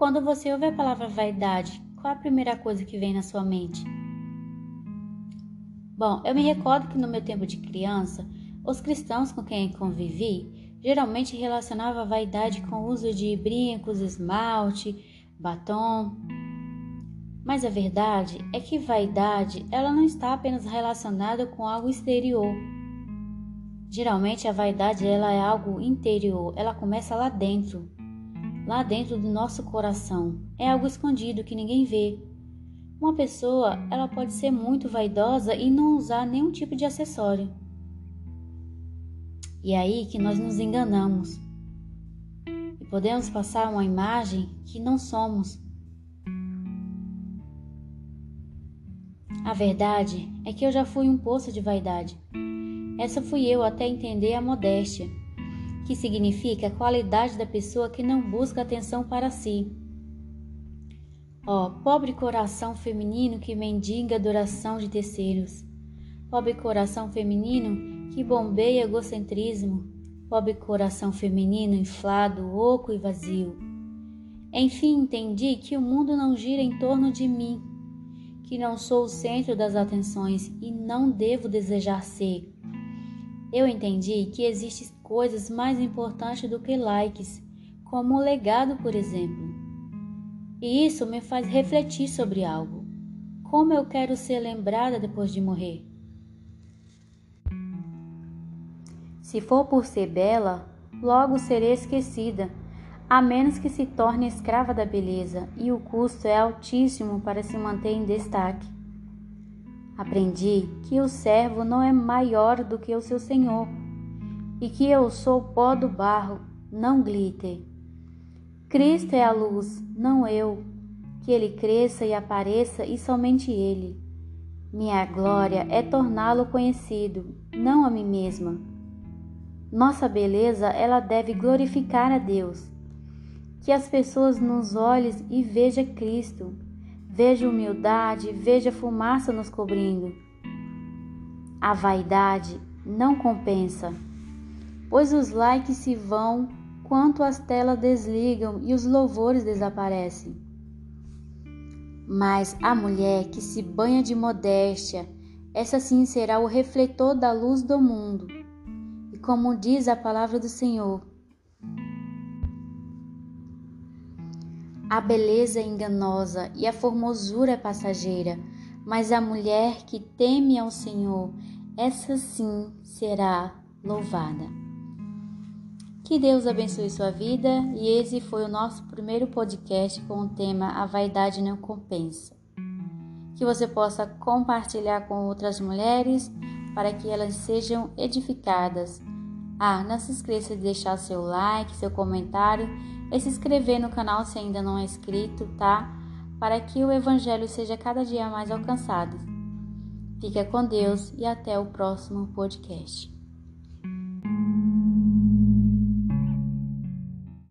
Quando você ouve a palavra vaidade, qual a primeira coisa que vem na sua mente? Bom, eu me recordo que no meu tempo de criança, os cristãos com quem convivi geralmente relacionavam a vaidade com o uso de brincos, esmalte, batom. Mas a verdade é que vaidade, ela não está apenas relacionada com algo exterior. Geralmente a vaidade ela é algo interior, ela começa lá dentro, lá dentro do nosso coração. É algo escondido que ninguém vê. Uma pessoa, ela pode ser muito vaidosa e não usar nenhum tipo de acessório. E é aí que nós nos enganamos. E podemos passar uma imagem que não somos. A verdade é que eu já fui um poço de vaidade. Essa fui eu até entender a modéstia, que significa a qualidade da pessoa que não busca atenção para si. Ó, oh, pobre coração feminino que mendiga adoração de terceiros. Pobre coração feminino que bombeia egocentrismo. Pobre coração feminino inflado, oco e vazio. Enfim, entendi que o mundo não gira em torno de mim, que não sou o centro das atenções e não devo desejar ser. Eu entendi que existem coisas mais importantes do que likes, como o legado, por exemplo. E isso me faz refletir sobre algo. Como eu quero ser lembrada depois de morrer? Se for por ser bela, logo serei esquecida a menos que se torne escrava da beleza, e o custo é altíssimo para se manter em destaque. Aprendi que o servo não é maior do que o seu senhor, e que eu sou pó do barro, não glitter. Cristo é a luz, não eu. Que ele cresça e apareça, e somente ele. Minha glória é torná-lo conhecido, não a mim mesma. Nossa beleza, ela deve glorificar a Deus que as pessoas nos olhem e vejam Cristo, veja humildade, veja fumaça nos cobrindo. A vaidade não compensa, pois os likes se vão quanto as telas desligam e os louvores desaparecem. Mas a mulher que se banha de modéstia, essa sim será o refletor da luz do mundo. E como diz a palavra do Senhor, A beleza é enganosa e a formosura é passageira, mas a mulher que teme ao Senhor, essa sim será louvada. Que Deus abençoe sua vida e esse foi o nosso primeiro podcast com o tema A Vaidade Não Compensa. Que você possa compartilhar com outras mulheres para que elas sejam edificadas. Ah, não se esqueça de deixar seu like, seu comentário e se inscrever no canal se ainda não é inscrito, tá? Para que o Evangelho seja cada dia mais alcançado. Fica com Deus e até o próximo podcast.